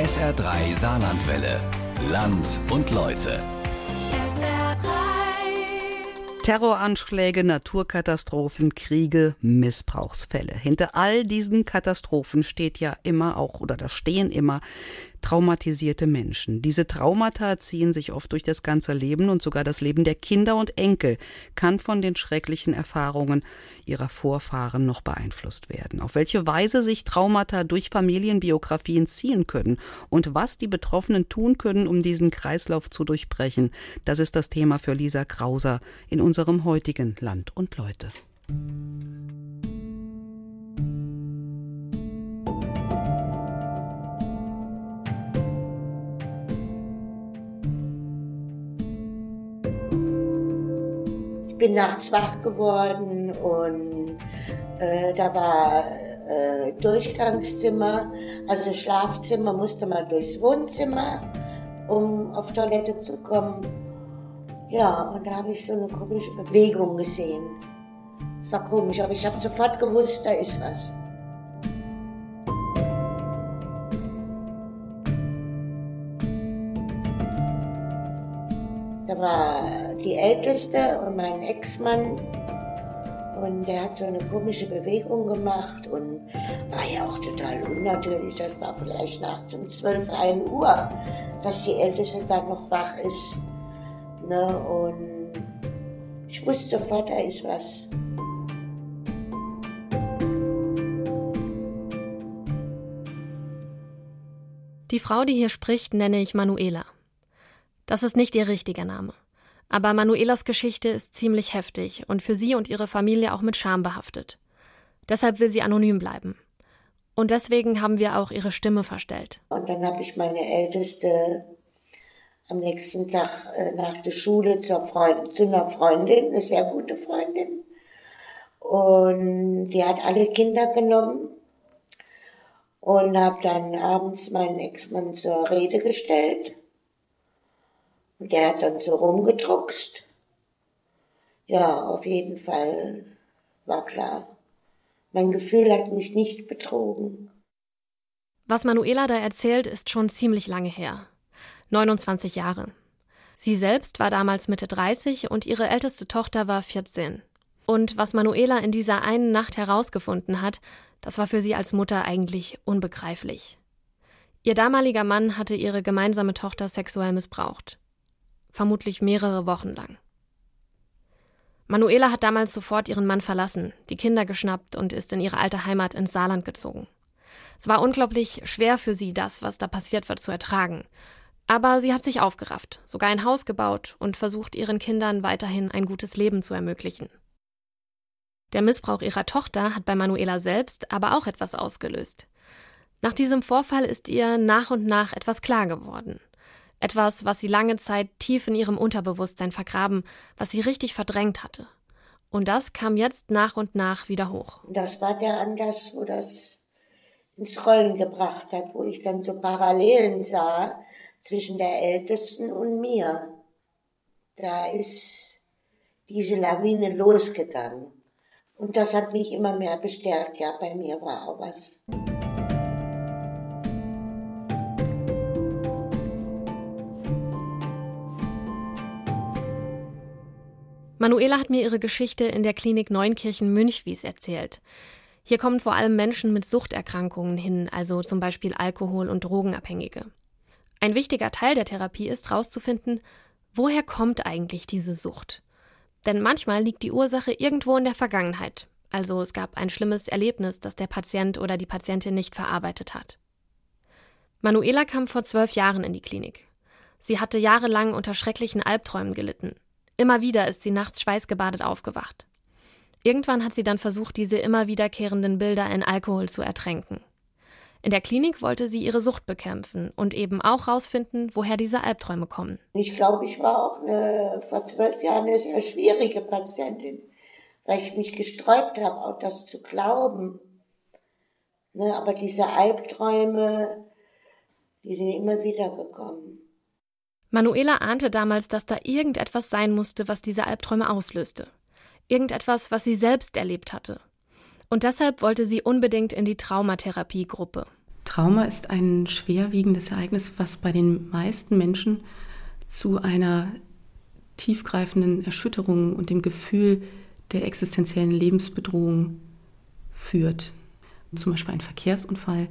SR3 Saarlandwelle. Land und Leute. SR3. Terroranschläge, Naturkatastrophen, Kriege, Missbrauchsfälle. Hinter all diesen Katastrophen steht ja immer auch, oder da stehen immer traumatisierte Menschen. Diese Traumata ziehen sich oft durch das ganze Leben und sogar das Leben der Kinder und Enkel kann von den schrecklichen Erfahrungen ihrer Vorfahren noch beeinflusst werden. Auf welche Weise sich Traumata durch Familienbiografien ziehen können und was die Betroffenen tun können, um diesen Kreislauf zu durchbrechen, das ist das Thema für Lisa Krauser in unserem heutigen Land und Leute. Bin nachts wach geworden und äh, da war äh, Durchgangszimmer, also Schlafzimmer musste man durchs Wohnzimmer, um auf Toilette zu kommen. Ja, und da habe ich so eine komische Bewegung gesehen. War komisch, aber ich habe sofort gewusst, da ist was. Die Älteste und mein Ex-Mann. Und der hat so eine komische Bewegung gemacht und war ja auch total unnatürlich. Das war vielleicht nachts um 12, 1 Uhr, dass die Älteste dann noch wach ist. Ne? Und ich wusste sofort, da ist was. Die Frau, die hier spricht, nenne ich Manuela. Das ist nicht ihr richtiger Name. Aber Manuelas Geschichte ist ziemlich heftig und für sie und ihre Familie auch mit Scham behaftet. Deshalb will sie anonym bleiben. Und deswegen haben wir auch ihre Stimme verstellt. Und dann habe ich meine Älteste am nächsten Tag äh, nach der Schule zur Freund, zu einer Freundin, eine sehr gute Freundin. Und die hat alle Kinder genommen und habe dann abends meinen Ex-Mann zur Rede gestellt. Und der hat dann so rumgedruckst. Ja, auf jeden Fall war klar. Mein Gefühl hat mich nicht betrogen. Was Manuela da erzählt, ist schon ziemlich lange her. 29 Jahre. Sie selbst war damals Mitte 30 und ihre älteste Tochter war 14. Und was Manuela in dieser einen Nacht herausgefunden hat, das war für sie als Mutter eigentlich unbegreiflich. Ihr damaliger Mann hatte ihre gemeinsame Tochter sexuell missbraucht vermutlich mehrere Wochen lang. Manuela hat damals sofort ihren Mann verlassen, die Kinder geschnappt und ist in ihre alte Heimat ins Saarland gezogen. Es war unglaublich schwer für sie, das, was da passiert wird, zu ertragen. Aber sie hat sich aufgerafft, sogar ein Haus gebaut und versucht, ihren Kindern weiterhin ein gutes Leben zu ermöglichen. Der Missbrauch ihrer Tochter hat bei Manuela selbst aber auch etwas ausgelöst. Nach diesem Vorfall ist ihr nach und nach etwas klar geworden. Etwas, was sie lange Zeit tief in ihrem Unterbewusstsein vergraben, was sie richtig verdrängt hatte. Und das kam jetzt nach und nach wieder hoch. Das war der Anlass, wo das ins Rollen gebracht hat, wo ich dann so Parallelen sah zwischen der Ältesten und mir. Da ist diese Lawine losgegangen. Und das hat mich immer mehr bestärkt. Ja, bei mir war auch was. Manuela hat mir ihre Geschichte in der Klinik Neunkirchen Münchwies erzählt. Hier kommen vor allem Menschen mit Suchterkrankungen hin, also zum Beispiel Alkohol- und Drogenabhängige. Ein wichtiger Teil der Therapie ist herauszufinden, woher kommt eigentlich diese Sucht? Denn manchmal liegt die Ursache irgendwo in der Vergangenheit. Also es gab ein schlimmes Erlebnis, das der Patient oder die Patientin nicht verarbeitet hat. Manuela kam vor zwölf Jahren in die Klinik. Sie hatte jahrelang unter schrecklichen Albträumen gelitten, Immer wieder ist sie nachts schweißgebadet aufgewacht. Irgendwann hat sie dann versucht, diese immer wiederkehrenden Bilder in Alkohol zu ertränken. In der Klinik wollte sie ihre Sucht bekämpfen und eben auch herausfinden, woher diese Albträume kommen. Ich glaube, ich war auch eine, vor zwölf Jahren eine sehr schwierige Patientin, weil ich mich gesträubt habe, auch das zu glauben. Ne, aber diese Albträume, die sind immer wieder gekommen. Manuela ahnte damals, dass da irgendetwas sein musste, was diese Albträume auslöste. Irgendetwas, was sie selbst erlebt hatte. Und deshalb wollte sie unbedingt in die Traumatherapiegruppe. Trauma ist ein schwerwiegendes Ereignis, was bei den meisten Menschen zu einer tiefgreifenden Erschütterung und dem Gefühl der existenziellen Lebensbedrohung führt. Zum Beispiel ein Verkehrsunfall,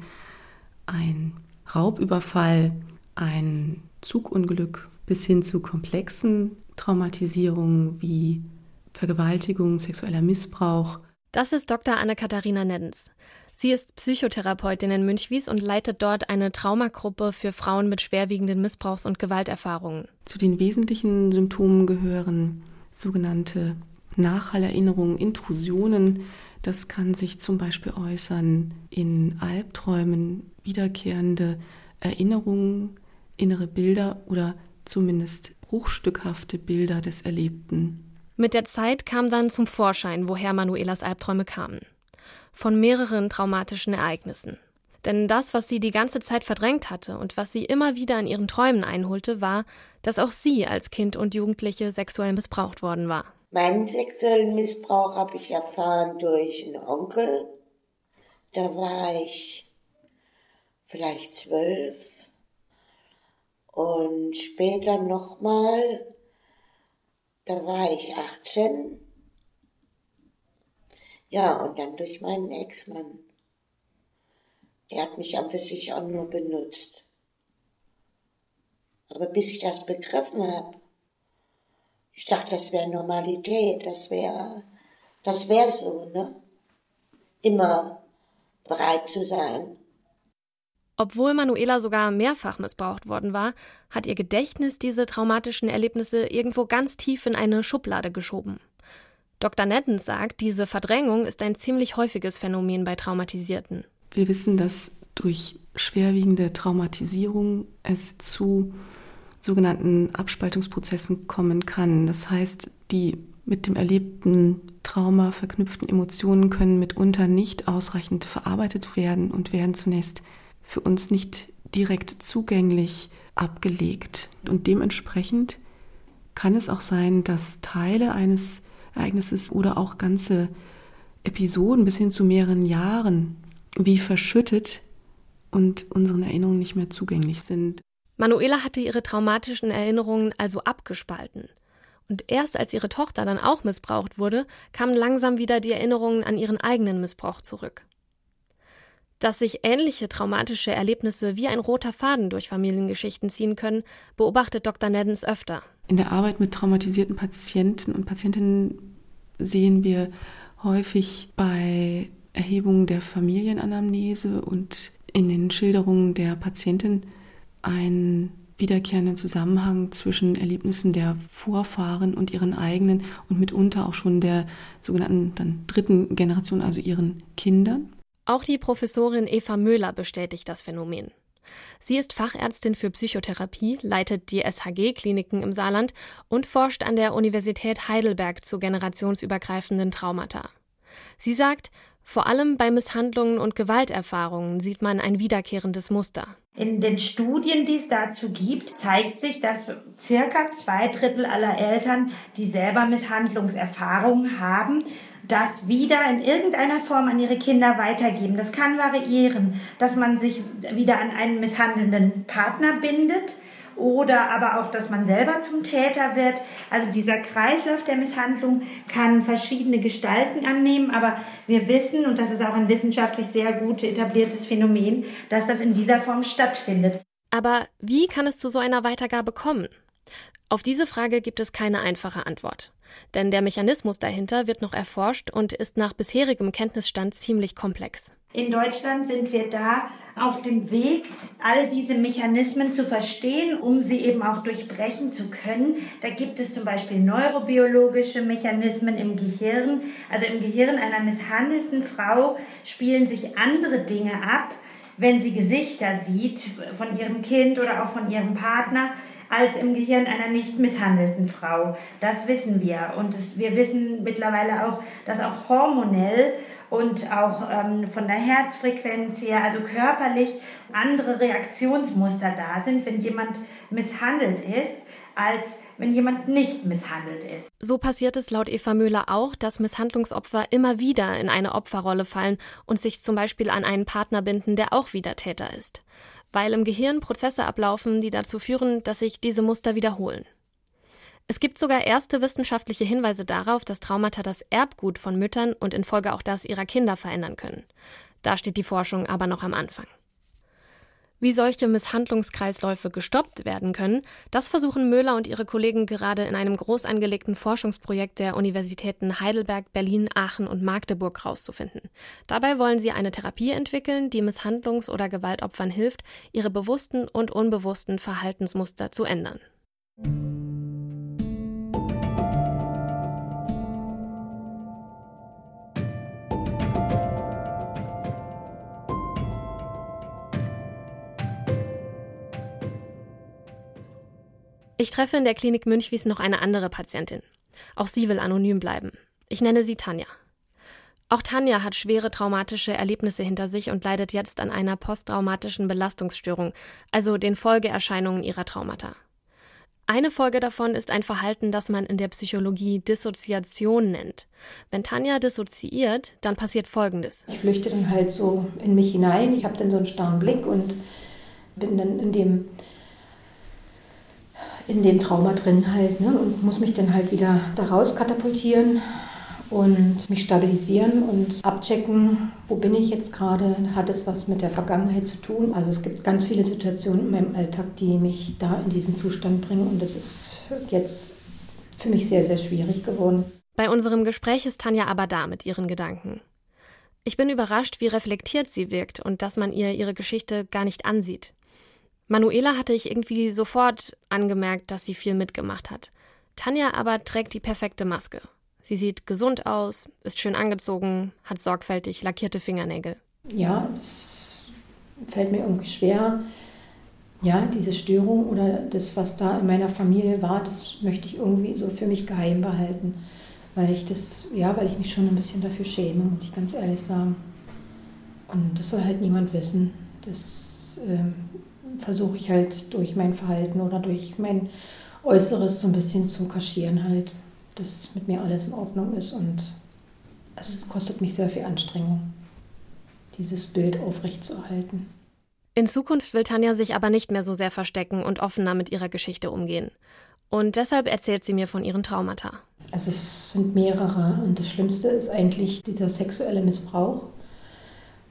ein Raubüberfall, ein Zugunglück bis hin zu komplexen Traumatisierungen wie Vergewaltigung, sexueller Missbrauch. Das ist Dr. Anne-Katharina Neddens. Sie ist Psychotherapeutin in Münchwies und leitet dort eine Traumagruppe für Frauen mit schwerwiegenden Missbrauchs- und Gewalterfahrungen. Zu den wesentlichen Symptomen gehören sogenannte Nachhallerinnerungen, Intrusionen. Das kann sich zum Beispiel äußern in Albträumen, wiederkehrende Erinnerungen, innere Bilder oder zumindest bruchstückhafte Bilder des Erlebten. Mit der Zeit kam dann zum Vorschein, woher Manuelas Albträume kamen von mehreren traumatischen Ereignissen. Denn das, was sie die ganze Zeit verdrängt hatte und was sie immer wieder in ihren Träumen einholte, war, dass auch sie als Kind und Jugendliche sexuell missbraucht worden war. Meinen sexuellen Missbrauch habe ich erfahren durch einen Onkel. Da war ich vielleicht zwölf. Und später nochmal, da war ich 18. Ja, und dann durch meinen Ex-Mann. Der hat mich für sich auch nur benutzt. Aber bis ich das begriffen habe, ich dachte, das wäre Normalität, das wäre, das wäre so, ne? Immer bereit zu sein. Obwohl Manuela sogar mehrfach missbraucht worden war, hat ihr Gedächtnis diese traumatischen Erlebnisse irgendwo ganz tief in eine Schublade geschoben. Dr. Nettens sagt, diese Verdrängung ist ein ziemlich häufiges Phänomen bei Traumatisierten. Wir wissen, dass durch schwerwiegende Traumatisierung es zu sogenannten Abspaltungsprozessen kommen kann. Das heißt, die mit dem erlebten Trauma verknüpften Emotionen können mitunter nicht ausreichend verarbeitet werden und werden zunächst für uns nicht direkt zugänglich abgelegt. Und dementsprechend kann es auch sein, dass Teile eines Ereignisses oder auch ganze Episoden bis hin zu mehreren Jahren wie verschüttet und unseren Erinnerungen nicht mehr zugänglich sind. Manuela hatte ihre traumatischen Erinnerungen also abgespalten. Und erst als ihre Tochter dann auch missbraucht wurde, kamen langsam wieder die Erinnerungen an ihren eigenen Missbrauch zurück. Dass sich ähnliche traumatische Erlebnisse wie ein roter Faden durch Familiengeschichten ziehen können, beobachtet Dr. Neddens öfter. In der Arbeit mit traumatisierten Patienten und Patientinnen sehen wir häufig bei Erhebungen der Familienanamnese und in den Schilderungen der Patientin einen wiederkehrenden Zusammenhang zwischen Erlebnissen der Vorfahren und ihren eigenen und mitunter auch schon der sogenannten dann dritten Generation, also ihren Kindern. Auch die Professorin Eva Möhler bestätigt das Phänomen. Sie ist Fachärztin für Psychotherapie, leitet die SHG-Kliniken im Saarland und forscht an der Universität Heidelberg zu generationsübergreifenden Traumata. Sie sagt, vor allem bei Misshandlungen und Gewalterfahrungen sieht man ein wiederkehrendes Muster. In den Studien, die es dazu gibt, zeigt sich, dass circa zwei Drittel aller Eltern, die selber Misshandlungserfahrungen haben, das wieder in irgendeiner Form an ihre Kinder weitergeben. Das kann variieren, dass man sich wieder an einen misshandelnden Partner bindet oder aber auch, dass man selber zum Täter wird. Also dieser Kreislauf der Misshandlung kann verschiedene Gestalten annehmen, aber wir wissen, und das ist auch ein wissenschaftlich sehr gut etabliertes Phänomen, dass das in dieser Form stattfindet. Aber wie kann es zu so einer Weitergabe kommen? Auf diese Frage gibt es keine einfache Antwort. Denn der Mechanismus dahinter wird noch erforscht und ist nach bisherigem Kenntnisstand ziemlich komplex. In Deutschland sind wir da auf dem Weg, all diese Mechanismen zu verstehen, um sie eben auch durchbrechen zu können. Da gibt es zum Beispiel neurobiologische Mechanismen im Gehirn. Also im Gehirn einer misshandelten Frau spielen sich andere Dinge ab, wenn sie Gesichter sieht von ihrem Kind oder auch von ihrem Partner als im Gehirn einer nicht misshandelten Frau. Das wissen wir. Und es, wir wissen mittlerweile auch, dass auch hormonell und auch ähm, von der Herzfrequenz her, also körperlich andere Reaktionsmuster da sind, wenn jemand misshandelt ist, als wenn jemand nicht misshandelt ist. So passiert es laut Eva Müller auch, dass Misshandlungsopfer immer wieder in eine Opferrolle fallen und sich zum Beispiel an einen Partner binden, der auch wieder Täter ist. Weil im Gehirn Prozesse ablaufen, die dazu führen, dass sich diese Muster wiederholen. Es gibt sogar erste wissenschaftliche Hinweise darauf, dass Traumata das Erbgut von Müttern und in Folge auch das ihrer Kinder verändern können. Da steht die Forschung aber noch am Anfang. Wie solche Misshandlungskreisläufe gestoppt werden können, das versuchen Möhler und ihre Kollegen gerade in einem groß angelegten Forschungsprojekt der Universitäten Heidelberg, Berlin, Aachen und Magdeburg herauszufinden. Dabei wollen sie eine Therapie entwickeln, die Misshandlungs- oder Gewaltopfern hilft, ihre bewussten und unbewussten Verhaltensmuster zu ändern. Ich treffe in der Klinik Münchwies noch eine andere Patientin. Auch sie will anonym bleiben. Ich nenne sie Tanja. Auch Tanja hat schwere traumatische Erlebnisse hinter sich und leidet jetzt an einer posttraumatischen Belastungsstörung, also den Folgeerscheinungen ihrer Traumata. Eine Folge davon ist ein Verhalten, das man in der Psychologie Dissoziation nennt. Wenn Tanja dissoziiert, dann passiert Folgendes. Ich flüchte dann halt so in mich hinein, ich habe dann so einen starren Blick und bin dann in dem in dem Trauma drin halt ne? und muss mich dann halt wieder daraus katapultieren und mich stabilisieren und abchecken, wo bin ich jetzt gerade, hat es was mit der Vergangenheit zu tun. Also es gibt ganz viele Situationen in meinem Alltag, die mich da in diesen Zustand bringen und das ist jetzt für mich sehr, sehr schwierig geworden. Bei unserem Gespräch ist Tanja aber da mit ihren Gedanken. Ich bin überrascht, wie reflektiert sie wirkt und dass man ihr ihre Geschichte gar nicht ansieht. Manuela hatte ich irgendwie sofort angemerkt, dass sie viel mitgemacht hat. Tanja aber trägt die perfekte Maske. Sie sieht gesund aus, ist schön angezogen, hat sorgfältig lackierte Fingernägel. Ja, es fällt mir irgendwie schwer. Ja, diese Störung oder das, was da in meiner Familie war, das möchte ich irgendwie so für mich geheim behalten. Weil ich das, ja, weil ich mich schon ein bisschen dafür schäme, muss ich ganz ehrlich sagen. Und das soll halt niemand wissen. Das ähm, versuche ich halt durch mein Verhalten oder durch mein Äußeres so ein bisschen zu kaschieren halt, dass mit mir alles in Ordnung ist und es kostet mich sehr viel Anstrengung, dieses Bild aufrechtzuerhalten. In Zukunft will Tanja sich aber nicht mehr so sehr verstecken und offener mit ihrer Geschichte umgehen. Und deshalb erzählt sie mir von ihren Traumata. Also es sind mehrere und das Schlimmste ist eigentlich dieser sexuelle Missbrauch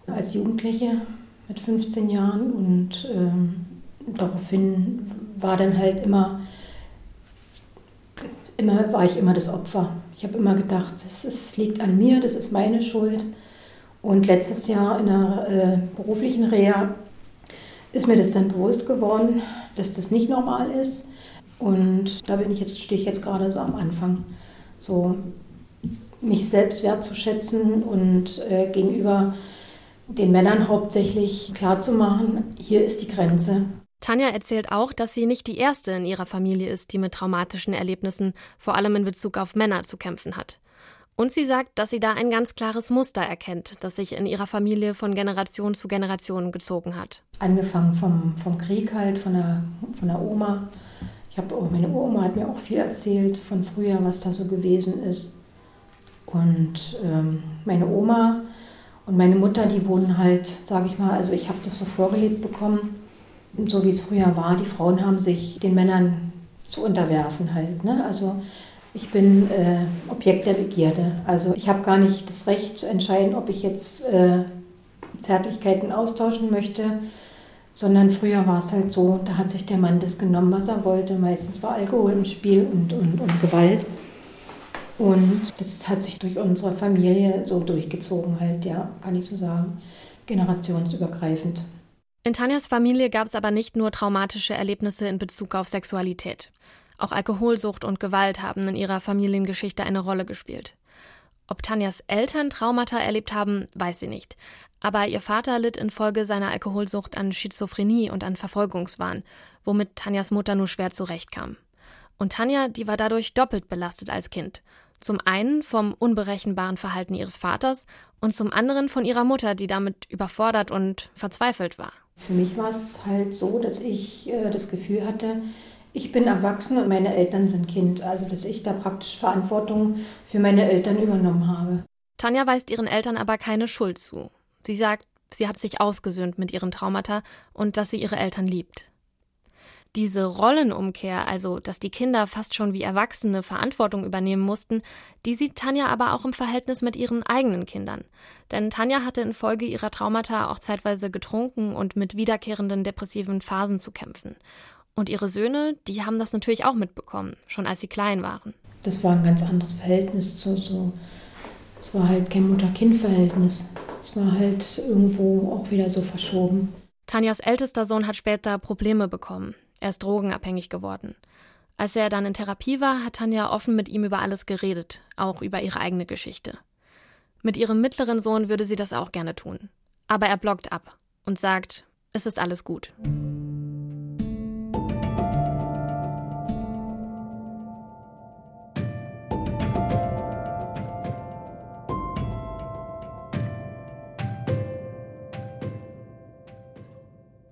als Jugendliche mit 15 Jahren und ähm, daraufhin war dann halt immer, immer war ich immer das Opfer. Ich habe immer gedacht, das ist, liegt an mir, das ist meine Schuld. Und letztes Jahr in der äh, beruflichen Reha ist mir das dann bewusst geworden, dass das nicht normal ist. Und da bin ich jetzt, stehe ich jetzt gerade so am Anfang, so mich selbst wertzuschätzen und äh, gegenüber den Männern hauptsächlich klarzumachen, hier ist die Grenze. Tanja erzählt auch, dass sie nicht die erste in ihrer Familie ist, die mit traumatischen Erlebnissen, vor allem in Bezug auf Männer, zu kämpfen hat. Und sie sagt, dass sie da ein ganz klares Muster erkennt, das sich in ihrer Familie von Generation zu Generation gezogen hat. Angefangen vom, vom Krieg halt, von der, von der Oma. Ich habe meine Oma hat mir auch viel erzählt von früher, was da so gewesen ist. Und ähm, meine Oma und meine Mutter, die wurden halt, sage ich mal, also ich habe das so vorgelebt bekommen, so wie es früher war. Die Frauen haben sich den Männern zu unterwerfen halt. Ne? Also ich bin äh, Objekt der Begierde. Also ich habe gar nicht das Recht zu entscheiden, ob ich jetzt äh, Zärtlichkeiten austauschen möchte, sondern früher war es halt so, da hat sich der Mann das genommen, was er wollte. Meistens war Alkohol im Spiel und, und, und Gewalt. Und das hat sich durch unsere Familie so durchgezogen, halt, ja, kann ich so sagen, generationsübergreifend. In Tanjas Familie gab es aber nicht nur traumatische Erlebnisse in Bezug auf Sexualität. Auch Alkoholsucht und Gewalt haben in ihrer Familiengeschichte eine Rolle gespielt. Ob Tanjas Eltern Traumata erlebt haben, weiß sie nicht. Aber ihr Vater litt infolge seiner Alkoholsucht an Schizophrenie und an Verfolgungswahn, womit Tanjas Mutter nur schwer zurechtkam. Und Tanja, die war dadurch doppelt belastet als Kind. Zum einen vom unberechenbaren Verhalten ihres Vaters und zum anderen von ihrer Mutter, die damit überfordert und verzweifelt war. Für mich war es halt so, dass ich äh, das Gefühl hatte, ich bin erwachsen und meine Eltern sind Kind. Also, dass ich da praktisch Verantwortung für meine Eltern übernommen habe. Tanja weist ihren Eltern aber keine Schuld zu. Sie sagt, sie hat sich ausgesöhnt mit ihren Traumata und dass sie ihre Eltern liebt. Diese Rollenumkehr, also dass die Kinder fast schon wie Erwachsene Verantwortung übernehmen mussten, die sieht Tanja aber auch im Verhältnis mit ihren eigenen Kindern. Denn Tanja hatte infolge ihrer Traumata auch zeitweise getrunken und mit wiederkehrenden depressiven Phasen zu kämpfen. Und ihre Söhne, die haben das natürlich auch mitbekommen, schon als sie klein waren. Das war ein ganz anderes Verhältnis zu so. Es war halt kein Mutter-Kind-Verhältnis. Es war halt irgendwo auch wieder so verschoben. Tanjas ältester Sohn hat später Probleme bekommen. Er ist drogenabhängig geworden. Als er dann in Therapie war, hat Tanja offen mit ihm über alles geredet, auch über ihre eigene Geschichte. Mit ihrem mittleren Sohn würde sie das auch gerne tun. Aber er blockt ab und sagt, es ist alles gut.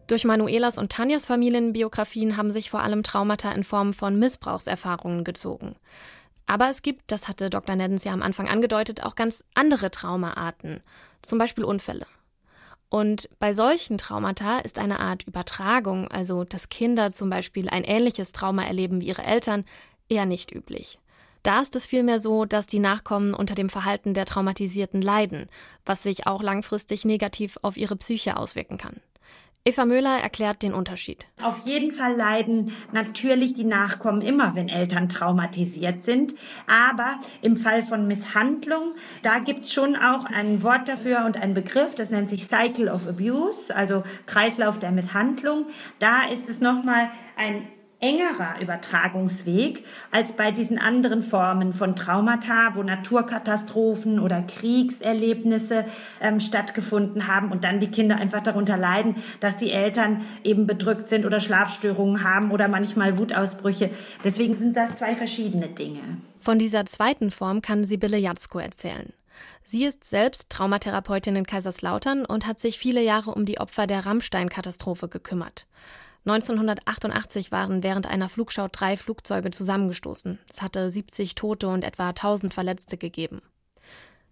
Durch Manuelas und Tanjas Familienbiografien haben sich vor allem Traumata in Form von Missbrauchserfahrungen gezogen. Aber es gibt, das hatte Dr. Neddens ja am Anfang angedeutet, auch ganz andere Traumaarten, zum Beispiel Unfälle. Und bei solchen Traumata ist eine Art Übertragung, also dass Kinder zum Beispiel ein ähnliches Trauma erleben wie ihre Eltern, eher nicht üblich. Da ist es vielmehr so, dass die Nachkommen unter dem Verhalten der Traumatisierten leiden, was sich auch langfristig negativ auf ihre Psyche auswirken kann. Eva Möhler erklärt den Unterschied. Auf jeden Fall leiden natürlich die Nachkommen immer, wenn Eltern traumatisiert sind. Aber im Fall von Misshandlung, da gibt's schon auch ein Wort dafür und ein Begriff, das nennt sich Cycle of Abuse, also Kreislauf der Misshandlung. Da ist es nochmal ein engerer Übertragungsweg als bei diesen anderen Formen von Traumata, wo Naturkatastrophen oder Kriegserlebnisse ähm, stattgefunden haben und dann die Kinder einfach darunter leiden, dass die Eltern eben bedrückt sind oder Schlafstörungen haben oder manchmal Wutausbrüche. Deswegen sind das zwei verschiedene Dinge. Von dieser zweiten Form kann Sibylle Jatzko erzählen. Sie ist selbst Traumatherapeutin in Kaiserslautern und hat sich viele Jahre um die Opfer der Rammstein-Katastrophe gekümmert. 1988 waren während einer Flugschau drei Flugzeuge zusammengestoßen. Es hatte 70 Tote und etwa 1000 Verletzte gegeben.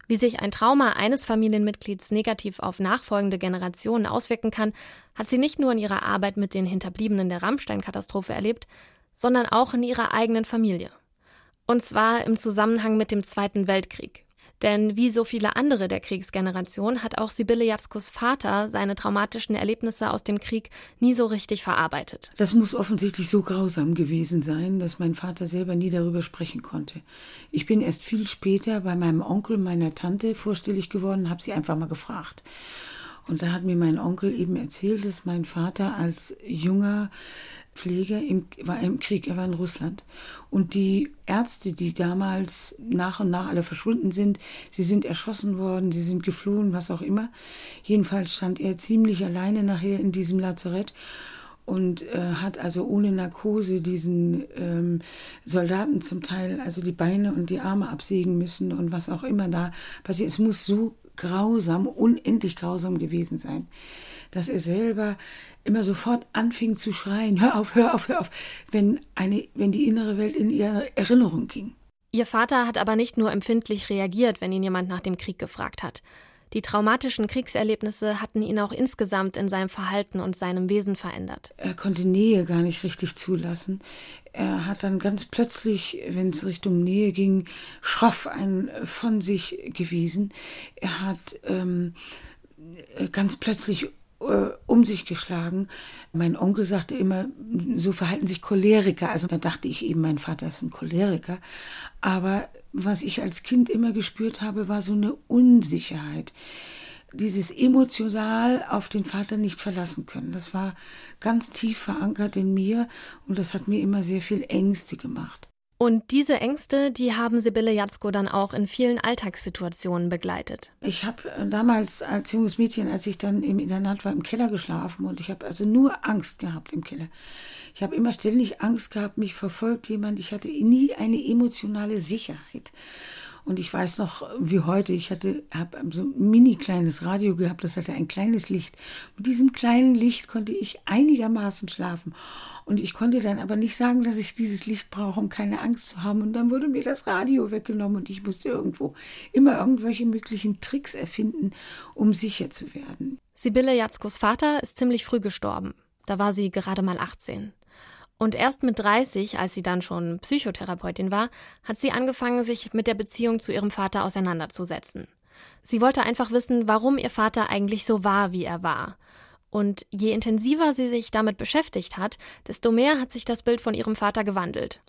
Wie sich ein Trauma eines Familienmitglieds negativ auf nachfolgende Generationen auswirken kann, hat sie nicht nur in ihrer Arbeit mit den Hinterbliebenen der Rammstein-Katastrophe erlebt, sondern auch in ihrer eigenen Familie. Und zwar im Zusammenhang mit dem Zweiten Weltkrieg. Denn wie so viele andere der Kriegsgeneration hat auch Sibylle Jatzkos Vater seine traumatischen Erlebnisse aus dem Krieg nie so richtig verarbeitet. Das muss offensichtlich so grausam gewesen sein, dass mein Vater selber nie darüber sprechen konnte. Ich bin erst viel später bei meinem Onkel, meiner Tante vorstellig geworden, habe sie einfach mal gefragt. Und da hat mir mein Onkel eben erzählt, dass mein Vater als junger Pfleger im, war im Krieg, er war in Russland. Und die Ärzte, die damals nach und nach alle verschwunden sind, sie sind erschossen worden, sie sind geflohen, was auch immer. Jedenfalls stand er ziemlich alleine nachher in diesem Lazarett und äh, hat also ohne Narkose diesen ähm, Soldaten zum Teil also die Beine und die Arme absägen müssen und was auch immer da passiert. Es muss so grausam, unendlich grausam gewesen sein, dass er selber immer sofort anfing zu schreien, hör auf, hör auf, hör auf, wenn, eine, wenn die innere Welt in ihre Erinnerung ging. Ihr Vater hat aber nicht nur empfindlich reagiert, wenn ihn jemand nach dem Krieg gefragt hat. Die traumatischen Kriegserlebnisse hatten ihn auch insgesamt in seinem Verhalten und seinem Wesen verändert. Er konnte Nähe gar nicht richtig zulassen. Er hat dann ganz plötzlich, wenn es Richtung Nähe ging, schroff ein von sich gewiesen. Er hat ähm, ganz plötzlich äh, um sich geschlagen. Mein Onkel sagte immer, so verhalten sich Choleriker. Also da dachte ich eben, mein Vater ist ein Choleriker. Aber was ich als Kind immer gespürt habe, war so eine Unsicherheit. Dieses emotional auf den Vater nicht verlassen können. Das war ganz tief verankert in mir und das hat mir immer sehr viel Ängste gemacht. Und diese Ängste, die haben Sibylle Jatzko dann auch in vielen Alltagssituationen begleitet. Ich habe äh, damals als junges Mädchen, als ich dann im Internat war, im Keller geschlafen und ich habe also nur Angst gehabt im Keller. Ich habe immer ständig Angst gehabt, mich verfolgt jemand. Ich hatte nie eine emotionale Sicherheit. Und ich weiß noch, wie heute, ich hatte, habe so ein mini kleines Radio gehabt, das hatte ein kleines Licht. Mit diesem kleinen Licht konnte ich einigermaßen schlafen. Und ich konnte dann aber nicht sagen, dass ich dieses Licht brauche, um keine Angst zu haben. Und dann wurde mir das Radio weggenommen und ich musste irgendwo immer irgendwelche möglichen Tricks erfinden, um sicher zu werden. Sibylle Jatzkos Vater ist ziemlich früh gestorben. Da war sie gerade mal 18. Und erst mit 30, als sie dann schon Psychotherapeutin war, hat sie angefangen, sich mit der Beziehung zu ihrem Vater auseinanderzusetzen. Sie wollte einfach wissen, warum ihr Vater eigentlich so war, wie er war. Und je intensiver sie sich damit beschäftigt hat, desto mehr hat sich das Bild von ihrem Vater gewandelt,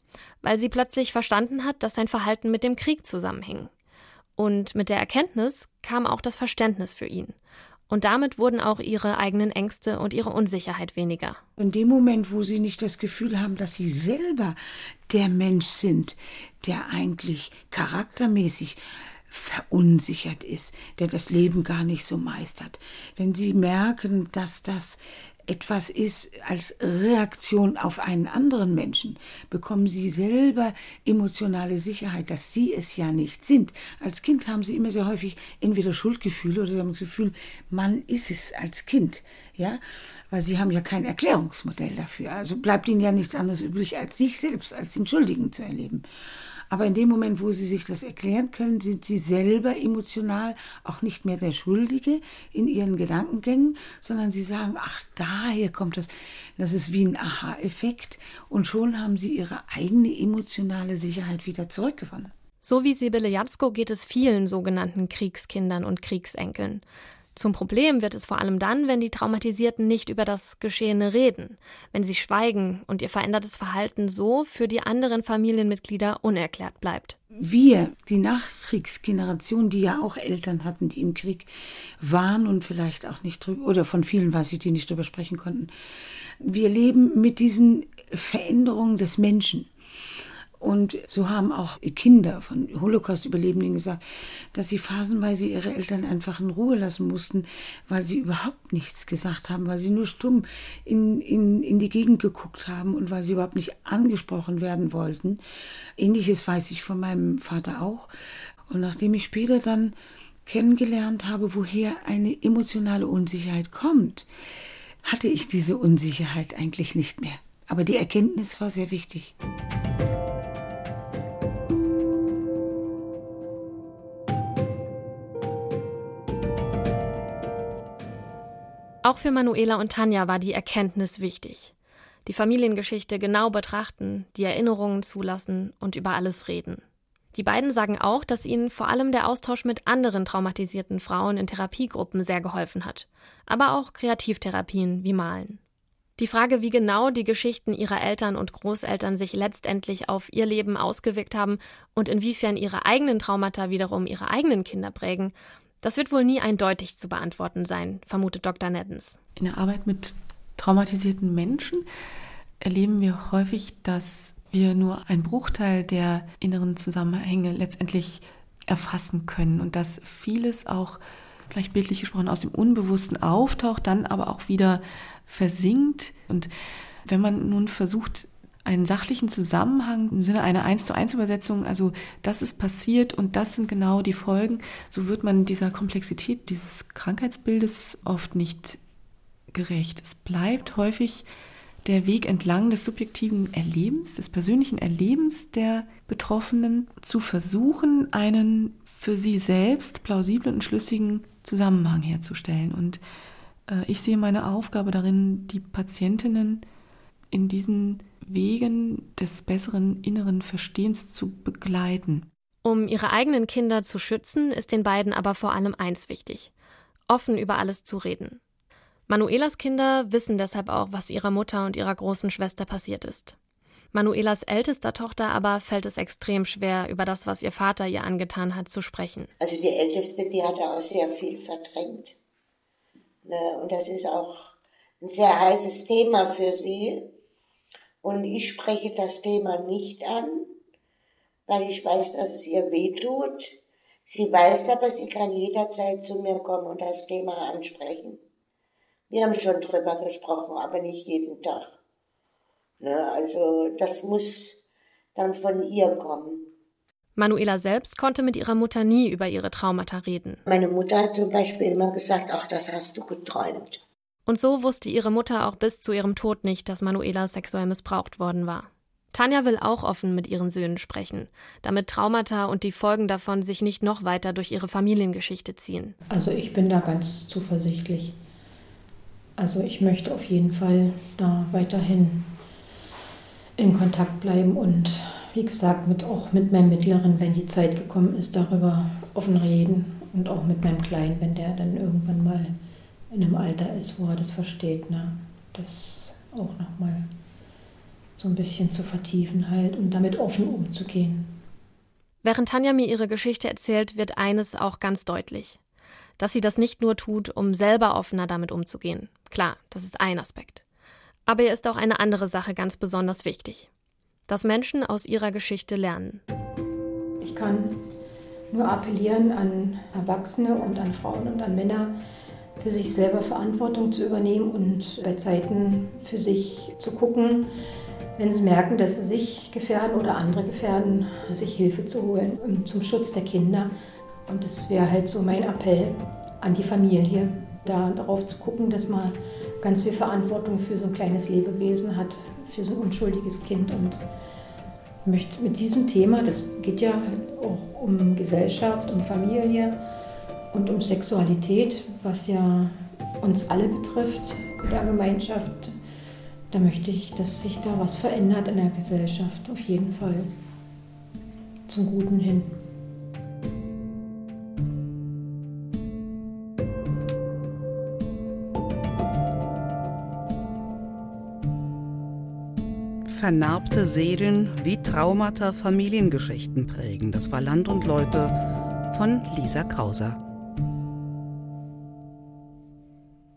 weil sie plötzlich verstanden hat, dass sein Verhalten mit dem Krieg zusammenhing. Und mit der Erkenntnis kam auch das Verständnis für ihn. Und damit wurden auch ihre eigenen Ängste und ihre Unsicherheit weniger. In dem Moment, wo sie nicht das Gefühl haben, dass sie selber der Mensch sind, der eigentlich charaktermäßig verunsichert ist, der das Leben gar nicht so meistert. Wenn sie merken, dass das etwas ist als Reaktion auf einen anderen Menschen, bekommen sie selber emotionale Sicherheit, dass sie es ja nicht sind. Als Kind haben sie immer sehr häufig entweder Schuldgefühle oder das Gefühl, man ist es als Kind, ja, weil sie haben ja kein Erklärungsmodell dafür. Also bleibt ihnen ja nichts anderes übrig, als sich selbst als den Schuldigen zu erleben. Aber in dem Moment, wo sie sich das erklären können, sind sie selber emotional auch nicht mehr der Schuldige in ihren Gedankengängen, sondern sie sagen, ach, daher kommt das. Das ist wie ein Aha-Effekt. Und schon haben sie ihre eigene emotionale Sicherheit wieder zurückgewonnen. So wie Sibylle Jatzko geht es vielen sogenannten Kriegskindern und Kriegsenkeln. Zum Problem wird es vor allem dann, wenn die Traumatisierten nicht über das Geschehene reden, wenn sie schweigen und ihr verändertes Verhalten so für die anderen Familienmitglieder unerklärt bleibt. Wir, die Nachkriegsgeneration, die ja auch Eltern hatten, die im Krieg waren und vielleicht auch nicht drüber, oder von vielen weiß ich, die nicht drüber sprechen konnten, wir leben mit diesen Veränderungen des Menschen. Und so haben auch Kinder von Holocaust-Überlebenden gesagt, dass sie phasenweise ihre Eltern einfach in Ruhe lassen mussten, weil sie überhaupt nichts gesagt haben, weil sie nur stumm in, in, in die Gegend geguckt haben und weil sie überhaupt nicht angesprochen werden wollten. Ähnliches weiß ich von meinem Vater auch. Und nachdem ich später dann kennengelernt habe, woher eine emotionale Unsicherheit kommt, hatte ich diese Unsicherheit eigentlich nicht mehr. Aber die Erkenntnis war sehr wichtig. Auch für Manuela und Tanja war die Erkenntnis wichtig. Die Familiengeschichte genau betrachten, die Erinnerungen zulassen und über alles reden. Die beiden sagen auch, dass ihnen vor allem der Austausch mit anderen traumatisierten Frauen in Therapiegruppen sehr geholfen hat, aber auch Kreativtherapien wie Malen. Die Frage, wie genau die Geschichten ihrer Eltern und Großeltern sich letztendlich auf ihr Leben ausgewirkt haben und inwiefern ihre eigenen Traumata wiederum ihre eigenen Kinder prägen, das wird wohl nie eindeutig zu beantworten sein, vermutet Dr. Neddens. In der Arbeit mit traumatisierten Menschen erleben wir häufig, dass wir nur einen Bruchteil der inneren Zusammenhänge letztendlich erfassen können und dass vieles auch, vielleicht bildlich gesprochen, aus dem Unbewussten auftaucht, dann aber auch wieder versinkt. Und wenn man nun versucht, einen sachlichen Zusammenhang im Sinne einer 1 zu 1 Übersetzung, also das ist passiert und das sind genau die Folgen, so wird man dieser Komplexität dieses Krankheitsbildes oft nicht gerecht. Es bleibt häufig der Weg entlang des subjektiven Erlebens, des persönlichen Erlebens der Betroffenen, zu versuchen, einen für sie selbst plausiblen und schlüssigen Zusammenhang herzustellen. Und äh, ich sehe meine Aufgabe darin, die Patientinnen in diesen Wegen des besseren inneren Verstehens zu begleiten. Um ihre eigenen Kinder zu schützen, ist den beiden aber vor allem eins wichtig: offen über alles zu reden. Manuelas Kinder wissen deshalb auch, was ihrer Mutter und ihrer großen Schwester passiert ist. Manuelas ältester Tochter aber fällt es extrem schwer, über das, was ihr Vater ihr angetan hat, zu sprechen. Also die Älteste, die hat auch sehr viel verdrängt. Ne, und das ist auch ein sehr heißes Thema für sie. Und ich spreche das Thema nicht an, weil ich weiß, dass es ihr weh tut. Sie weiß aber, sie kann jederzeit zu mir kommen und das Thema ansprechen. Wir haben schon drüber gesprochen, aber nicht jeden Tag. Ne, also das muss dann von ihr kommen. Manuela selbst konnte mit ihrer Mutter nie über ihre Traumata reden. Meine Mutter hat zum Beispiel immer gesagt, ach, das hast du geträumt. Und so wusste ihre Mutter auch bis zu ihrem Tod nicht, dass Manuela sexuell missbraucht worden war. Tanja will auch offen mit ihren Söhnen sprechen, damit Traumata und die Folgen davon sich nicht noch weiter durch ihre Familiengeschichte ziehen. Also ich bin da ganz zuversichtlich. Also ich möchte auf jeden Fall da weiterhin in Kontakt bleiben und wie gesagt, mit, auch mit meinem Mittleren, wenn die Zeit gekommen ist, darüber offen reden und auch mit meinem Kleinen, wenn der dann irgendwann mal in einem Alter ist, wo er das versteht, ne? das auch nochmal so ein bisschen zu vertiefen halt und damit offen umzugehen. Während Tanja mir ihre Geschichte erzählt, wird eines auch ganz deutlich. Dass sie das nicht nur tut, um selber offener damit umzugehen. Klar, das ist ein Aspekt. Aber ihr ist auch eine andere Sache ganz besonders wichtig dass Menschen aus ihrer Geschichte lernen. Ich kann nur appellieren an Erwachsene und an Frauen und an Männer, für sich selber Verantwortung zu übernehmen und bei Zeiten für sich zu gucken, wenn sie merken, dass sie sich gefährden oder andere gefährden, sich Hilfe zu holen zum Schutz der Kinder. Und das wäre halt so mein Appell an die Familie, da darauf zu gucken, dass man ganz viel Verantwortung für so ein kleines Lebewesen hat, für so ein unschuldiges Kind und möchte mit diesem Thema, das geht ja auch um Gesellschaft, um Familie und um Sexualität, was ja uns alle betrifft in der Gemeinschaft, da möchte ich, dass sich da was verändert in der Gesellschaft, auf jeden Fall zum Guten hin. vernarbte Seelen wie Traumata Familiengeschichten prägen. Das war Land und Leute von Lisa Krauser.